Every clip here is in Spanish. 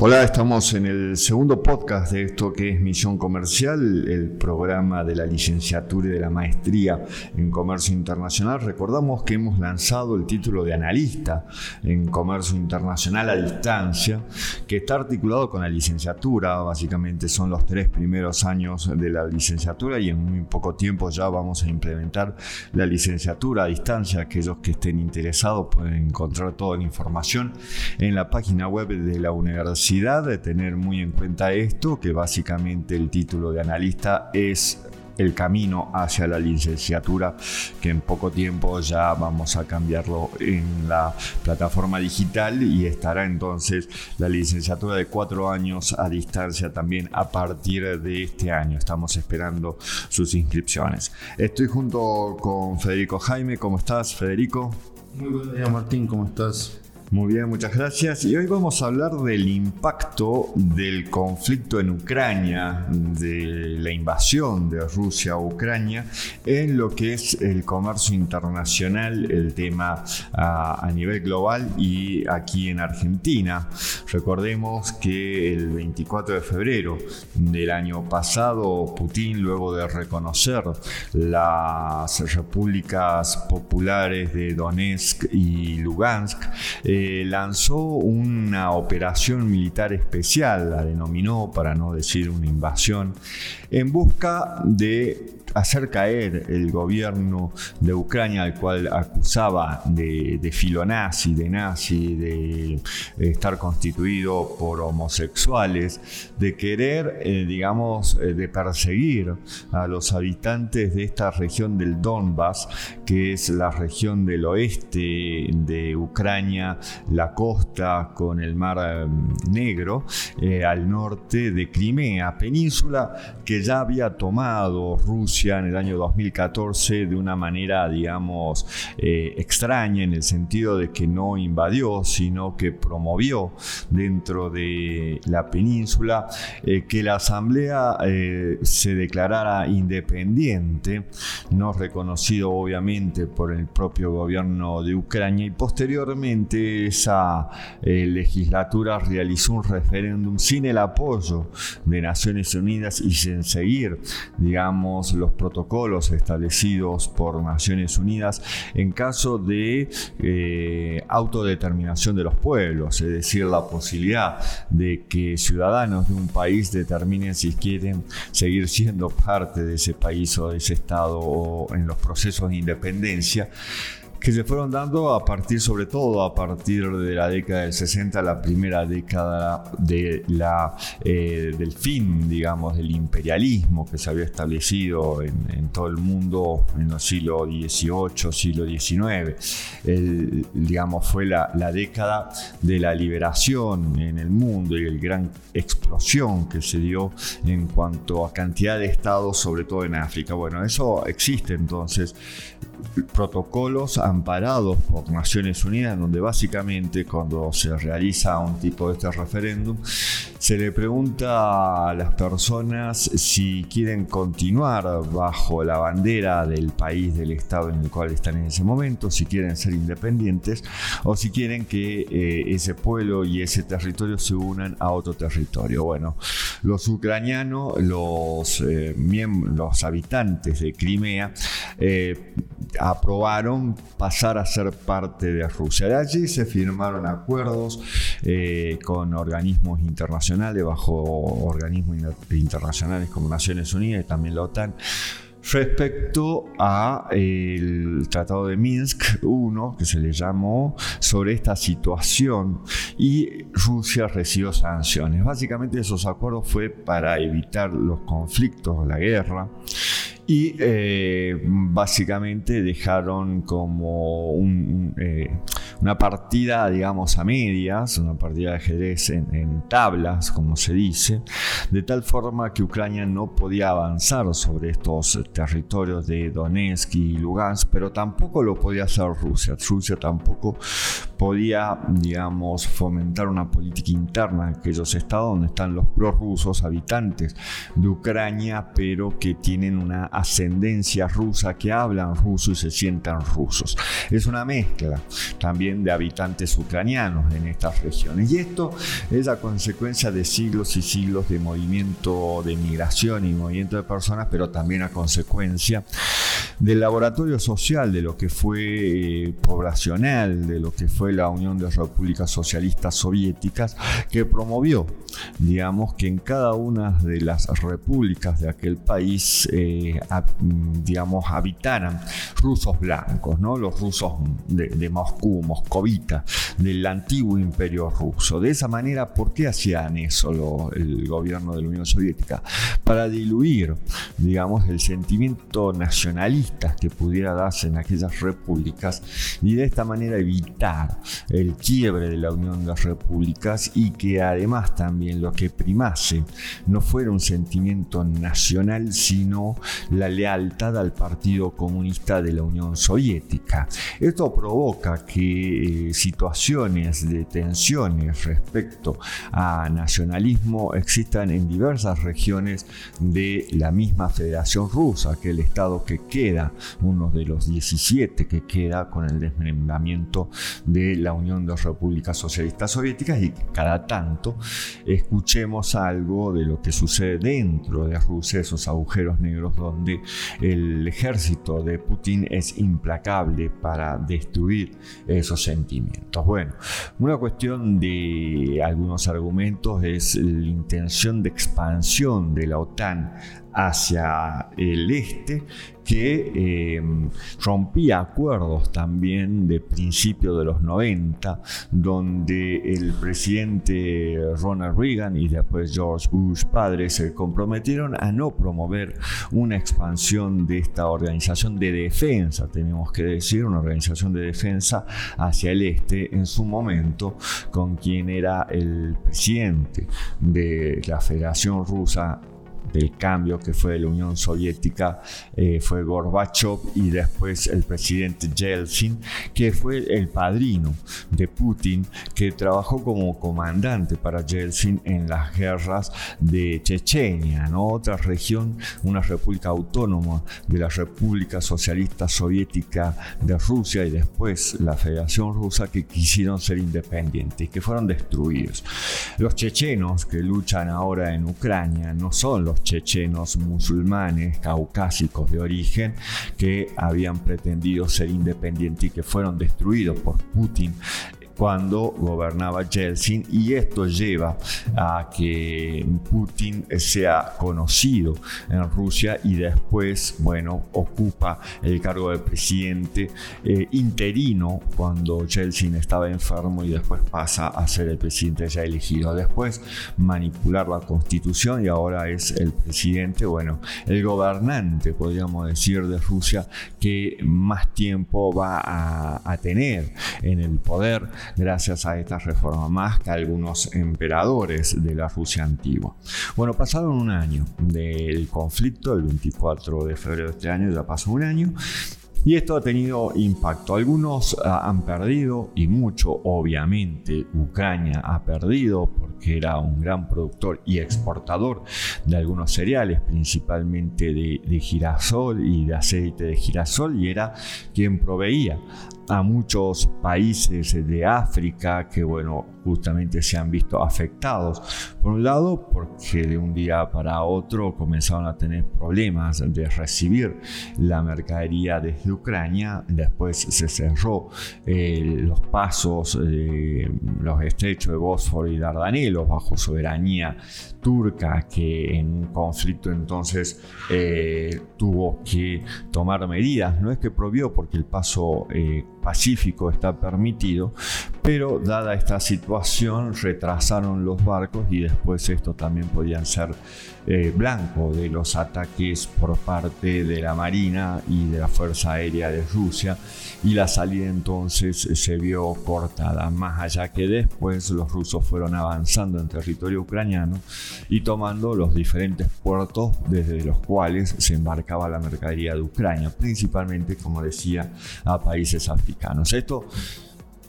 Hola, estamos en el segundo podcast de esto que es Misión Comercial, el programa de la licenciatura y de la maestría en Comercio Internacional. Recordamos que hemos lanzado el título de analista en Comercio Internacional a distancia, que está articulado con la licenciatura, básicamente son los tres primeros años de la licenciatura y en muy poco tiempo ya vamos a implementar la licenciatura a distancia. Aquellos que estén interesados pueden encontrar toda la información en la página web de la universidad de tener muy en cuenta esto, que básicamente el título de analista es el camino hacia la licenciatura, que en poco tiempo ya vamos a cambiarlo en la plataforma digital y estará entonces la licenciatura de cuatro años a distancia también a partir de este año. Estamos esperando sus inscripciones. Estoy junto con Federico Jaime. ¿Cómo estás, Federico? Muy buenos días, Martín. ¿Cómo estás? Muy bien, muchas gracias. Y hoy vamos a hablar del impacto del conflicto en Ucrania, de la invasión de Rusia a Ucrania, en lo que es el comercio internacional, el tema a, a nivel global y aquí en Argentina. Recordemos que el 24 de febrero del año pasado, Putin, luego de reconocer las repúblicas populares de Donetsk y Lugansk, eh, lanzó una operación militar especial, la denominó, para no decir una invasión, en busca de hacer caer el gobierno de Ucrania, al cual acusaba de, de filonazi, de nazi, de estar constituido por homosexuales, de querer, eh, digamos, eh, de perseguir a los habitantes de esta región del Donbass, que es la región del oeste de Ucrania, la costa con el mar eh, Negro, al norte de Crimea, península que ya había tomado Rusia en el año 2014 de una manera, digamos, eh, extraña en el sentido de que no invadió, sino que promovió dentro de la península eh, que la asamblea eh, se declarara independiente, no reconocido obviamente por el propio gobierno de Ucrania y posteriormente esa legislatura realizó un referéndum sin el apoyo de Naciones Unidas y sin seguir, digamos, los protocolos establecidos por Naciones Unidas en caso de eh, autodeterminación de los pueblos, es decir, la posibilidad de que ciudadanos de un país determinen si quieren seguir siendo parte de ese país o de ese estado o en los procesos de independencia que se fueron dando a partir, sobre todo a partir de la década del 60, la primera década de la, eh, del fin, digamos, del imperialismo que se había establecido en, todo el mundo en el siglo XVIII, siglo XIX. digamos, fue la, la, década de la liberación en el mundo y el gran explosión que se dio en cuanto a cantidad de estados, sobre todo en África. Bueno, eso existe entonces protocolos amparados por Naciones Unidas, donde básicamente cuando se realiza un tipo de este referéndum, se le pregunta a las personas si quieren continuar bajo la bandera del país, del estado en el cual están en ese momento, si quieren ser independientes o si quieren que eh, ese pueblo y ese territorio se unan a otro territorio. Bueno, los ucranianos, los, eh, los habitantes de Crimea, eh, aprobaron pasar a ser parte de Rusia. Allí se firmaron acuerdos con organismos internacionales, bajo organismos internacionales como Naciones Unidas y también la OTAN, respecto a el Tratado de Minsk 1, que se le llamó, sobre esta situación y Rusia recibió sanciones. Básicamente esos acuerdos fue para evitar los conflictos, la guerra, y eh, básicamente dejaron como un, eh, una partida, digamos, a medias, una partida de ajedrez en, en tablas, como se dice, de tal forma que Ucrania no podía avanzar sobre estos territorios de Donetsk y Lugansk, pero tampoco lo podía hacer Rusia. Rusia tampoco podía, digamos, fomentar una política interna en aquellos estados donde están los prorrusos, habitantes de Ucrania, pero que tienen una ascendencia rusa, que hablan ruso y se sientan rusos. Es una mezcla también de habitantes ucranianos en estas regiones. Y esto es la consecuencia de siglos y siglos de movimiento de migración y movimiento de personas, pero también a consecuencia del laboratorio social, de lo que fue eh, poblacional, de lo que fue la Unión de Repúblicas Socialistas Soviéticas, que promovió, digamos, que en cada una de las repúblicas de aquel país, eh, digamos, habitaran rusos blancos, ¿no? los rusos de, de Moscú, moscovita, del antiguo imperio ruso. De esa manera, ¿por qué hacían eso el gobierno de la Unión Soviética? Para diluir, digamos, el sentimiento nacionalista que pudiera darse en aquellas repúblicas y de esta manera evitar el quiebre de la Unión de las Repúblicas y que además también lo que primase no fuera un sentimiento nacional, sino la lealtad al Partido Comunista de la Unión Soviética. Esto provoca que eh, situaciones de tensiones respecto a nacionalismo existan en diversas regiones de la misma Federación Rusa, que el Estado que queda, uno de los 17 que queda con el desmembramiento de la Unión de Repúblicas Socialistas Soviéticas y cada tanto escuchemos algo de lo que sucede dentro de Rusia, esos agujeros negros donde el ejército de Putin es implacable para destruir esos sentimientos. Bueno, una cuestión de algunos argumentos es la intención de expansión de la OTAN hacia el este que eh, rompía acuerdos también de principio de los 90, donde el presidente Ronald Reagan y después George Bush padre se comprometieron a no promover una expansión de esta organización de defensa, tenemos que decir, una organización de defensa hacia el este en su momento con quien era el presidente de la Federación Rusa del cambio que fue de la Unión Soviética eh, fue Gorbachev y después el presidente Yeltsin, que fue el padrino de Putin, que trabajó como comandante para Yeltsin en las guerras de Chechenia, ¿no? otra región, una república autónoma de la República Socialista Soviética de Rusia y después la Federación Rusa que quisieron ser independientes y que fueron destruidos. Los chechenos que luchan ahora en Ucrania no son los chechenos musulmanes caucásicos de origen que habían pretendido ser independientes y que fueron destruidos por Putin cuando gobernaba Yeltsin y esto lleva a que Putin sea conocido en Rusia y después, bueno, ocupa el cargo de presidente eh, interino cuando Yeltsin estaba enfermo y después pasa a ser el presidente ya elegido. Después manipular la constitución y ahora es el presidente, bueno, el gobernante, podríamos decir, de Rusia que más tiempo va a, a tener en el poder gracias a esta reforma, más que algunos emperadores de la Rusia antigua. Bueno, pasado un año del conflicto, el 24 de febrero de este año, ya pasó un año, y esto ha tenido impacto. Algunos ah, han perdido y mucho, obviamente, Ucrania ha perdido porque era un gran productor y exportador de algunos cereales, principalmente de, de girasol y de aceite de girasol, y era quien proveía a muchos países de África que, bueno, justamente se han visto afectados. Por un lado, porque de un día para otro comenzaron a tener problemas de recibir la mercadería desde Ucrania. Después se cerró eh, los pasos, de los estrechos de Bósforo y Dardanelos bajo soberanía turca que en un conflicto entonces eh, tuvo que tomar medidas. No es que prohibió porque el paso eh, pacífico está permitido, pero dada esta situación retrasaron los barcos y después esto también podían ser eh, blanco de los ataques por parte de la Marina y de la Fuerza Aérea de Rusia y la salida entonces se vio cortada, más allá que después los rusos fueron avanzando en territorio ucraniano y tomando los diferentes puertos desde los cuales se embarcaba la mercadería de Ucrania, principalmente, como decía, a países africanos. Esto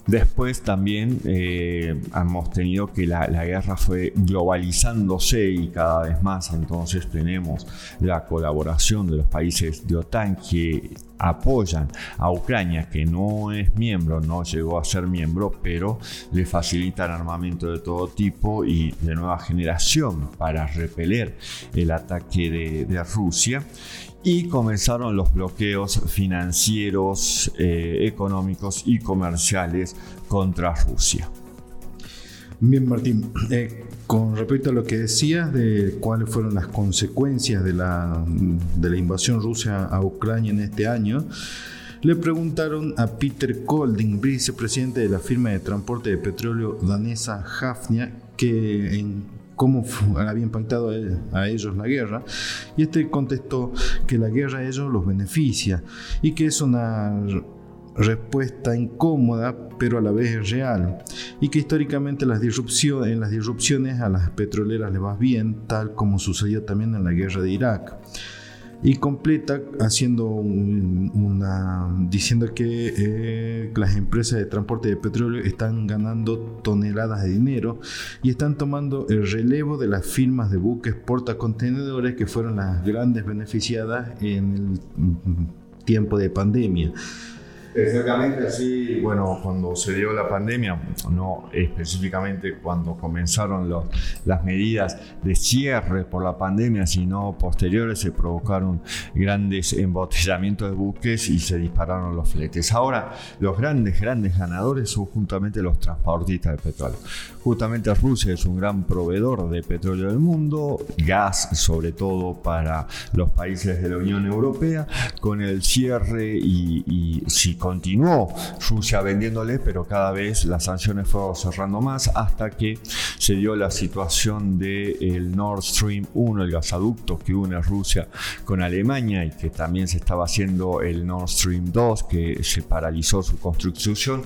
Después también eh, hemos tenido que la, guerra fue globalizándose y cada vez más, entonces tenemos la colaboración de los países de OTAN que apoyan a Ucrania, que no es miembro, no llegó a ser miembro, pero le facilitan armamento de todo tipo y de nueva generación para repeler el ataque de, Rusia y comenzaron los bloqueos financieros, eh, económicos y comerciales contra Rusia. Bien, Martín, eh, con respecto a lo que decías de cuáles fueron las consecuencias de la, invasión rusa a Ucrania en este año, le preguntaron a Peter Kolding, vicepresidente de la firma de transporte de petróleo danesa Hafnia, que cómo había impactado a ellos la guerra, y este contestó que la guerra a ellos los beneficia y que es una respuesta incómoda pero a la vez real y que históricamente las disrupciones, en las disrupciones a las petroleras les va bien tal como sucedió también en la guerra de Irak y completa haciendo una diciendo que eh, las empresas de transporte de petróleo están ganando toneladas de dinero y están tomando el relevo de las firmas de buques portacontenedores que fueron las grandes beneficiadas en el tiempo de pandemia. Exactamente así, bueno, cuando se dio la pandemia, no específicamente cuando comenzaron las medidas de cierre por la pandemia, sino posteriores, se provocaron grandes embotellamientos de buques y se dispararon los fletes. Ahora, los grandes, grandes ganadores son justamente los transportistas de petróleo. Justamente Rusia es un gran proveedor de petróleo del mundo, gas sobre todo para los países de la Unión Europea, con el cierre y, y si continuó Rusia vendiéndole, pero cada vez las sanciones fueron cerrando más hasta que se dio la situación del el Nord Stream 1, el gasoducto que une Rusia con Alemania y que también se estaba haciendo el Nord Stream 2, que se paralizó su construcción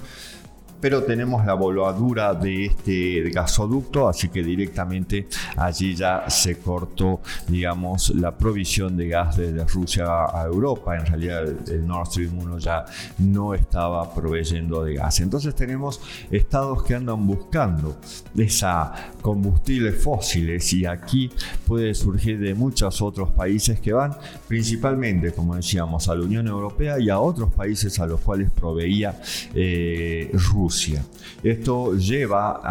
pero tenemos la voladura de este gasoducto, así que directamente allí ya se cortó, digamos, la provisión de gas desde Rusia a Europa. En realidad el Nord Stream 1 ya no estaba proveyendo de gas. Entonces tenemos estados que andan buscando esa combustibles fósiles y aquí puede surgir de muchos otros países que van principalmente, como decíamos, a la Unión Europea y a otros países a los cuales proveía eh, Rusia. Esto lleva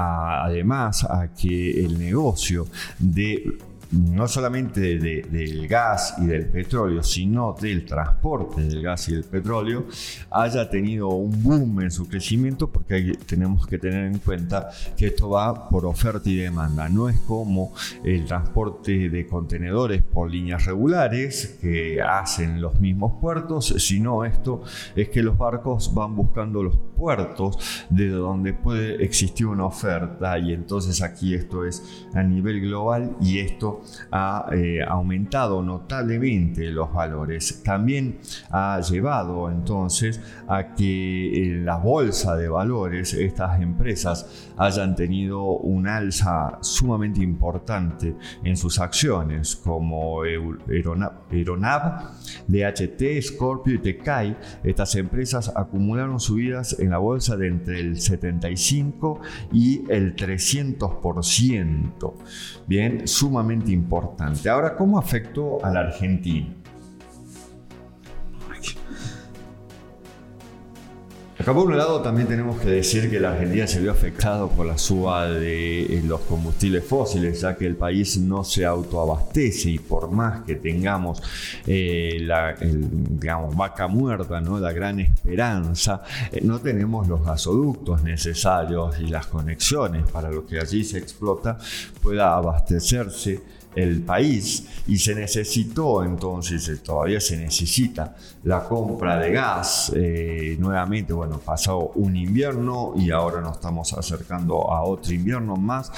además a que el negocio de no solamente del gas y del petróleo, sino del transporte del gas y del petróleo, haya tenido un boom en su crecimiento, porque tenemos que tener en cuenta que esto va por oferta y demanda. No es como el transporte de contenedores por líneas regulares que hacen los mismos puertos, sino esto es que los barcos van buscando los puertos de donde puede existir una oferta y entonces aquí esto es a nivel global y esto ha eh, aumentado notablemente los valores. También ha llevado entonces a que en la bolsa de valores estas empresas hayan tenido un alza sumamente importante en sus acciones como Aeronav, DHT, Scorpio y Tecai. Estas empresas acumularon subidas en la bolsa de entre el 75 y el 300%. Bien, sumamente importante. Ahora, ¿cómo afectó a la Argentina? Acá por un lado también tenemos que decir que la Argentina se vio afectado por la suba de eh, los combustibles fósiles, ya que el país no se autoabastece y por más que tengamos eh, la digamos, vaca muerta, ¿no? la gran esperanza, eh, no tenemos los gasoductos necesarios y las conexiones para lo que allí se explota pueda abastecerse el país y se necesitó entonces, eh, todavía se necesita la compra de gas. Eh, nuevamente, bueno, pasó un invierno y ahora nos estamos acercando a otro invierno más.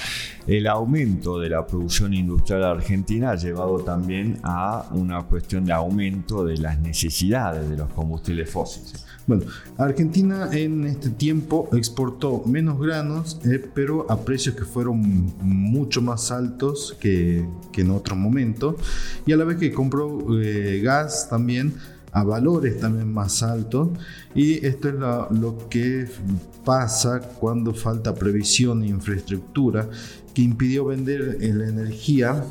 El aumento de la producción industrial argentina ha llevado también a una cuestión de aumento de las necesidades de los combustibles fósiles. Bueno, Argentina en este tiempo exportó menos granos, eh, pero a precios que fueron mucho más altos que, en otro momento, y a la vez que compró eh, gas también a valores también más altos. Y esto es lo que pasa cuando falta previsión e infraestructura que impidió vender la energía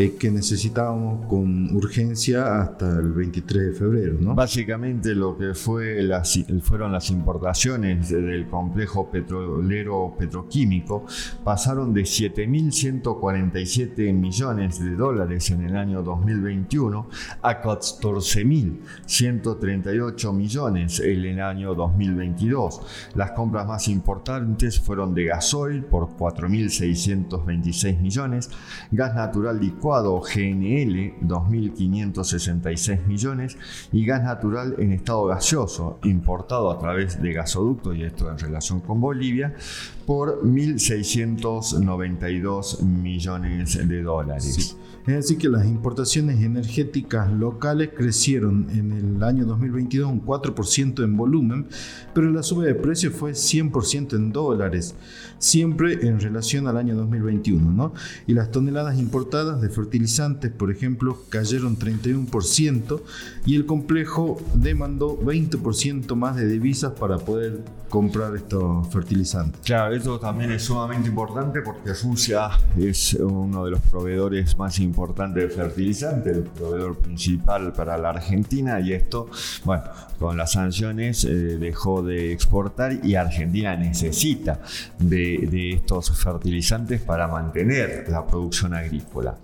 eh, que necesitábamos con urgencia hasta el 23 de febrero. ¿no? Básicamente lo que fue las, fueron las importaciones del complejo petrolero petroquímico pasaron de 7.147 millones de dólares en el año 2021 a 14.138 millones en el año 2022. Las compras más importantes fueron de gasoil por 4.626 millones, gas natural licuado GNL 2.566 millones y gas natural en estado gaseoso importado a través de gasoducto y esto en relación con Bolivia por 1.692 millones de dólares. Es decir, que las importaciones energéticas locales crecieron en el año 2022 un 4% en volumen, pero la suba de precios fue 100% en dólares, siempre en relación al año 2021. ¿no? Y las toneladas importadas de fertilizantes, por ejemplo, cayeron 31% y el complejo demandó 20% más de divisas para poder comprar estos fertilizantes. Claro, esto también es sumamente importante porque Rusia es uno de los proveedores más importantes importante fertilizante, el proveedor principal para la Argentina, y esto, bueno, con las sanciones eh, dejó de exportar y Argentina necesita de, estos fertilizantes para mantener la producción agrícola.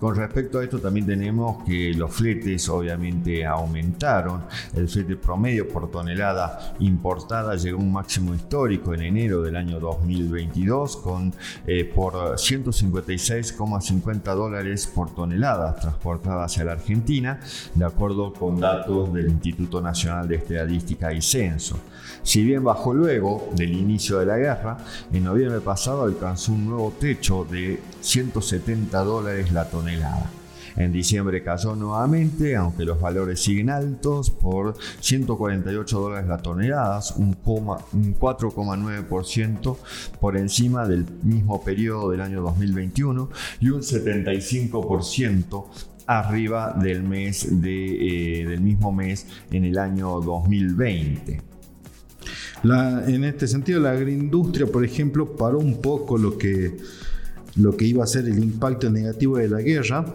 Con respecto a esto también tenemos que los fletes obviamente aumentaron, el flete promedio por tonelada importada llegó a un máximo histórico en enero del año 2022 con eh, por 156,50 dólares por toneladas transportadas hacia la Argentina, de acuerdo con datos del Instituto Nacional de Estadística y Censo. Si bien bajó luego del inicio de la guerra, en noviembre pasado alcanzó un nuevo techo de 170 dólares la tonelada. En diciembre cayó nuevamente, aunque los valores siguen altos, por 148 dólares la tonelada, un, un 4,9% por encima del mismo periodo del año 2021 y un 75% arriba del mes eh, del mismo mes en el año 2020. en este sentido, la agroindustria, por ejemplo, paró un poco lo que, lo que iba a ser el impacto negativo de la guerra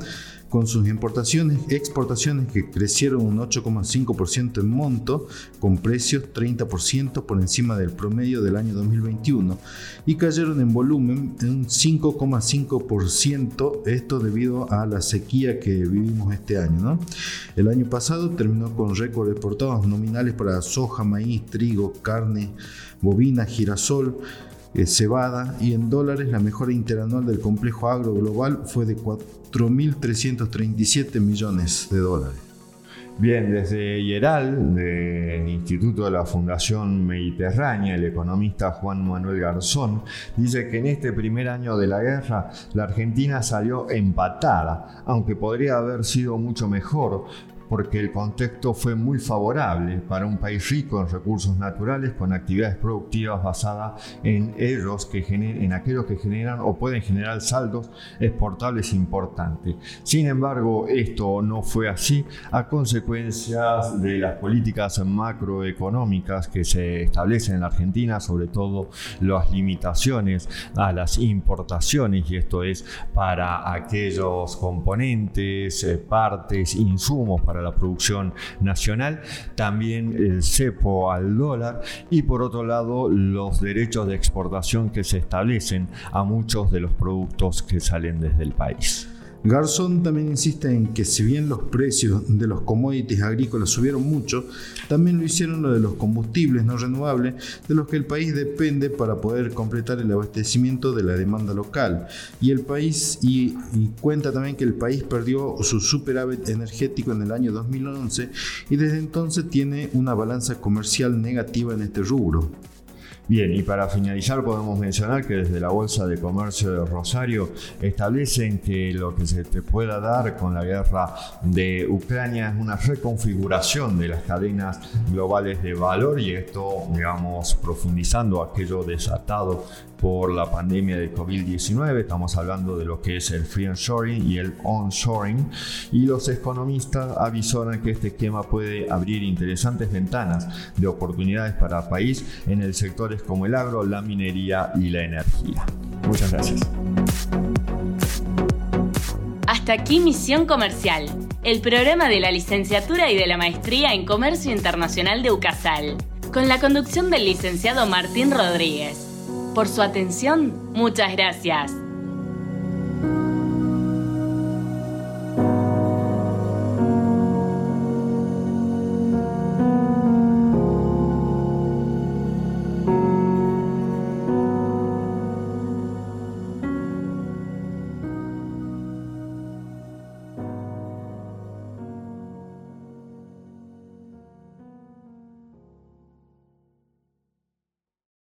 con sus importaciones, exportaciones que crecieron un 8,5% en monto, con precios 30% por encima del promedio del año 2021, y cayeron en volumen un 5,5%, esto debido a la sequía que vivimos este año. ¿no? El año pasado terminó con récord exportados nominales para soja, maíz, trigo, carne, bovina, girasol, cebada y en dólares la mejora interanual del complejo agro global fue de 4.337 millones de dólares. Bien, desde Yeral, del Instituto de la Fundación Mediterránea, el economista Juan Manuel Garzón dice que en este primer año de la guerra la Argentina salió empatada, aunque podría haber sido mucho mejor, porque el contexto fue muy favorable para un país rico en recursos naturales con actividades productivas basadas en ellos que en aquellos que generan o pueden generar saldos exportables importantes. Sin embargo, esto no fue así a consecuencias de las políticas macroeconómicas que se establecen en la Argentina, sobre todo las limitaciones a las importaciones y esto es para aquellos componentes, eh, partes, insumos para la producción nacional, también el cepo al dólar y por otro lado los derechos de exportación que se establecen a muchos de los productos que salen desde el país. Garzón también insiste en que si bien los precios de los commodities agrícolas subieron mucho, también lo hicieron lo de los combustibles no renovables, de los que el país depende para poder completar el abastecimiento de la demanda local. Y el país y, y cuenta también que el país perdió su superávit energético en el año 2011 y desde entonces tiene una balanza comercial negativa en este rubro. Bien, y para finalizar podemos mencionar que desde la Bolsa de Comercio de Rosario establecen que lo que se te pueda dar con la guerra de Ucrania es una reconfiguración de las cadenas globales de valor y esto, digamos, profundizando aquello desatado por la pandemia de COVID-19. Estamos hablando de lo que es el friendshoring y el onshoring. Y los economistas avisoran que este esquema puede abrir interesantes ventanas de oportunidades para el país en sectores como el agro, la minería y la energía. Muchas gracias. Hasta aquí Misión Comercial, el programa de la licenciatura y de la maestría en Comercio Internacional de UCASAL, con la conducción del licenciado Martín Rodríguez. Por su atención, muchas gracias.